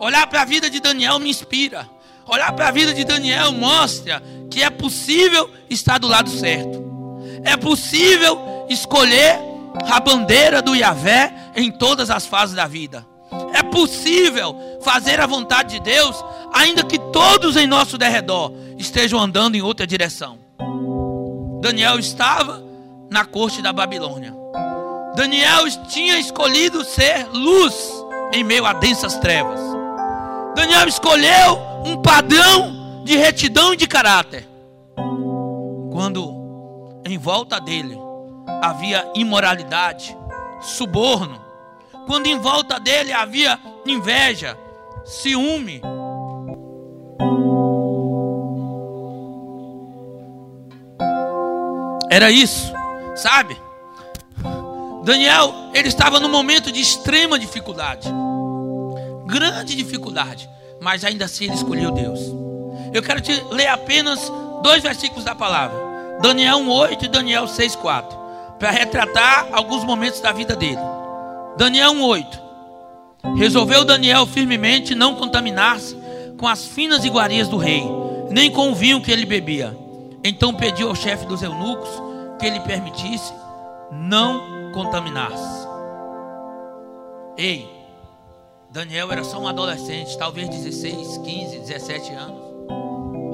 Olhar para a vida de Daniel me inspira. Olhar para a vida de Daniel mostra que é possível estar do lado certo. É possível escolher a bandeira do Yahvé em todas as fases da vida. É possível fazer a vontade de Deus, ainda que todos em nosso derredor estejam andando em outra direção. Daniel estava na corte da Babilônia. Daniel tinha escolhido ser luz em meio a densas trevas. Daniel escolheu um padrão de retidão e de caráter. Quando em volta dele havia imoralidade, suborno, quando em volta dele havia inveja, ciúme, Era isso, sabe? Daniel, ele estava num momento de extrema dificuldade. Grande dificuldade. Mas ainda assim ele escolheu Deus. Eu quero te ler apenas dois versículos da palavra. Daniel 1,8 e Daniel 6,4. Para retratar alguns momentos da vida dele. Daniel 1,8. Resolveu Daniel firmemente não contaminar-se com as finas iguarias do rei, nem com o vinho que ele bebia então pediu ao chefe dos eunucos que ele permitisse não contaminar-se. Ei, Daniel era só um adolescente, talvez 16, 15, 17 anos.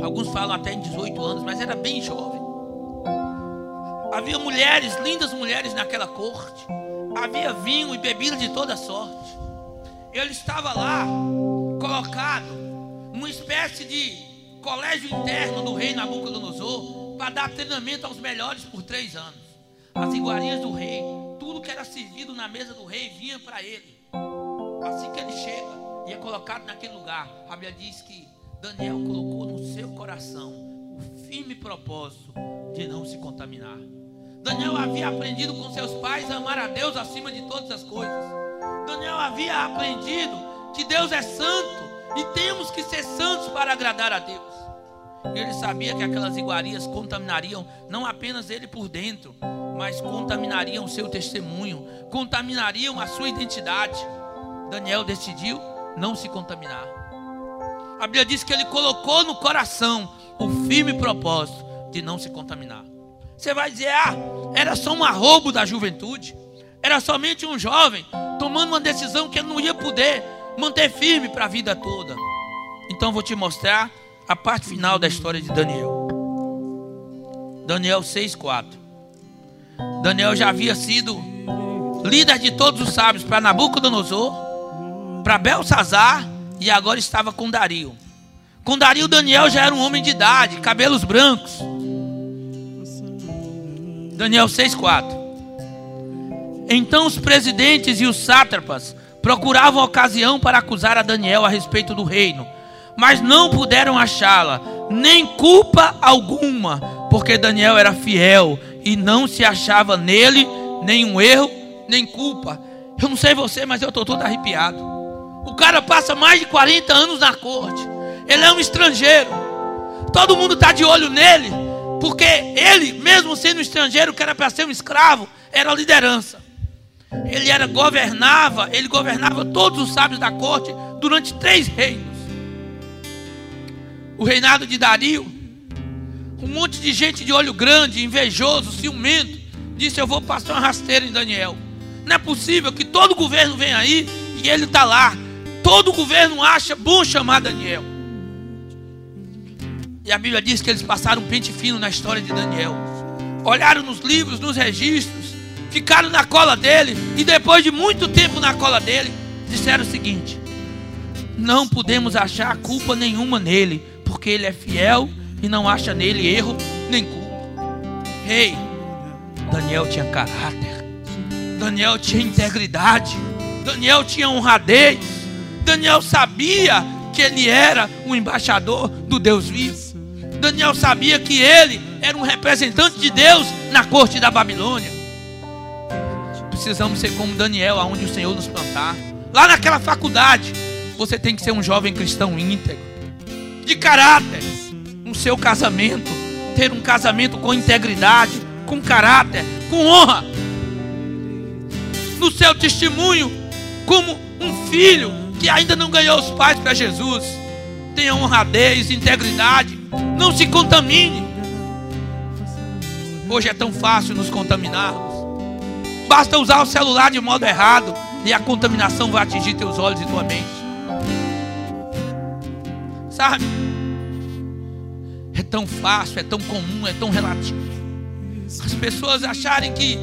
Alguns falam até em 18 anos, mas era bem jovem. Havia mulheres, lindas mulheres naquela corte. Havia vinho e bebida de toda sorte. Ele estava lá, colocado, numa espécie de colégio interno do rei Nabucodonosor para dar treinamento aos melhores por três anos. As iguarias do rei, tudo que era servido na mesa do rei vinha para ele. Assim que ele chega e é colocado naquele lugar, a Bíblia diz que Daniel colocou no seu coração o firme propósito de não se contaminar. Daniel havia aprendido com seus pais a amar a Deus acima de todas as coisas. Daniel havia aprendido que Deus é santo e temos que ser santos para agradar a Deus. Ele sabia que aquelas iguarias contaminariam não apenas ele por dentro, mas contaminariam o seu testemunho, contaminariam a sua identidade. Daniel decidiu não se contaminar. A Bíblia diz que ele colocou no coração o firme propósito de não se contaminar. Você vai dizer, ah, era só um arrobo da juventude, era somente um jovem tomando uma decisão que ele não ia poder manter firme para a vida toda. Então vou te mostrar a parte final da história de Daniel. Daniel 6:4. Daniel já havia sido líder de todos os sábios para Nabucodonosor, para Belsazar e agora estava com Dario. Com Dario, Daniel já era um homem de idade, cabelos brancos. Daniel 6,4. Então os presidentes e os sátrapas procuravam ocasião para acusar a Daniel a respeito do reino, mas não puderam achá-la, nem culpa alguma, porque Daniel era fiel e não se achava nele nenhum erro, nem culpa. Eu não sei você, mas eu estou todo arrepiado. O cara passa mais de 40 anos na corte, ele é um estrangeiro, todo mundo está de olho nele, porque ele, mesmo sendo estrangeiro, que era para ser um escravo, era liderança. Ele era governava, ele governava todos os sábios da corte durante três reinos. O reinado de Dario, um monte de gente de olho grande, invejoso, ciumento, disse: Eu vou passar uma rasteira em Daniel. Não é possível que todo governo venha aí e ele está lá. Todo governo acha bom chamar Daniel. E a Bíblia diz que eles passaram um pente fino na história de Daniel. Olharam nos livros, nos registros, ficaram na cola dele e depois de muito tempo na cola dele, disseram o seguinte: Não podemos achar culpa nenhuma nele, porque ele é fiel e não acha nele erro nem culpa. Ei, hey, Daniel tinha caráter, Daniel tinha integridade, Daniel tinha honradez, Daniel sabia que ele era um embaixador do Deus vivo. Daniel sabia que ele era um representante de Deus na corte da Babilônia precisamos ser como Daniel, aonde o Senhor nos plantar. Lá naquela faculdade, você tem que ser um jovem cristão íntegro, de caráter. No seu casamento, ter um casamento com integridade, com caráter, com honra. No seu testemunho, como um filho que ainda não ganhou os pais para Jesus, tenha honradez, integridade, não se contamine. Hoje é tão fácil nos contaminarmos. Basta usar o celular de modo errado e a contaminação vai atingir teus olhos e tua mente. Sabe? É tão fácil, é tão comum, é tão relativo. As pessoas acharem que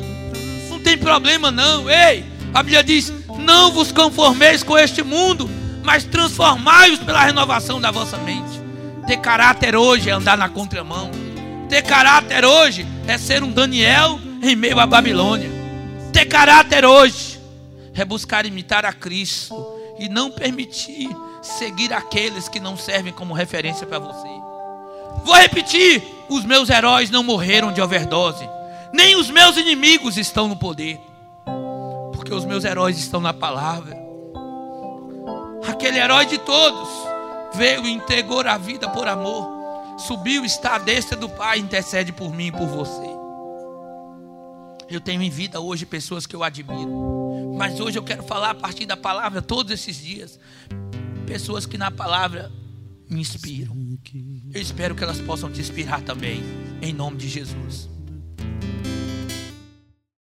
não tem problema não. Ei, a Bíblia diz: "Não vos conformeis com este mundo, mas transformai-os pela renovação da vossa mente". Ter caráter hoje é andar na contramão. Ter caráter hoje é ser um Daniel em meio à Babilônia. Ter caráter hoje é buscar imitar a Cristo e não permitir seguir aqueles que não servem como referência para você. Vou repetir: os meus heróis não morreram de overdose, nem os meus inimigos estão no poder, porque os meus heróis estão na palavra. Aquele herói de todos veio e entregou a vida por amor subiu, está à destra do Pai, intercede por mim e por você. Eu tenho em vida hoje pessoas que eu admiro, mas hoje eu quero falar a partir da palavra todos esses dias. Pessoas que na palavra me inspiram. Eu espero que elas possam te inspirar também, em nome de Jesus.